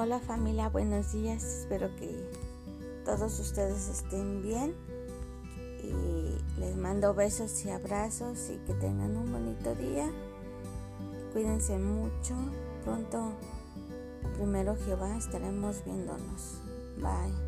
Hola familia, buenos días. Espero que todos ustedes estén bien. Y les mando besos y abrazos y que tengan un bonito día. Cuídense mucho. Pronto, primero Jehová, estaremos viéndonos. Bye.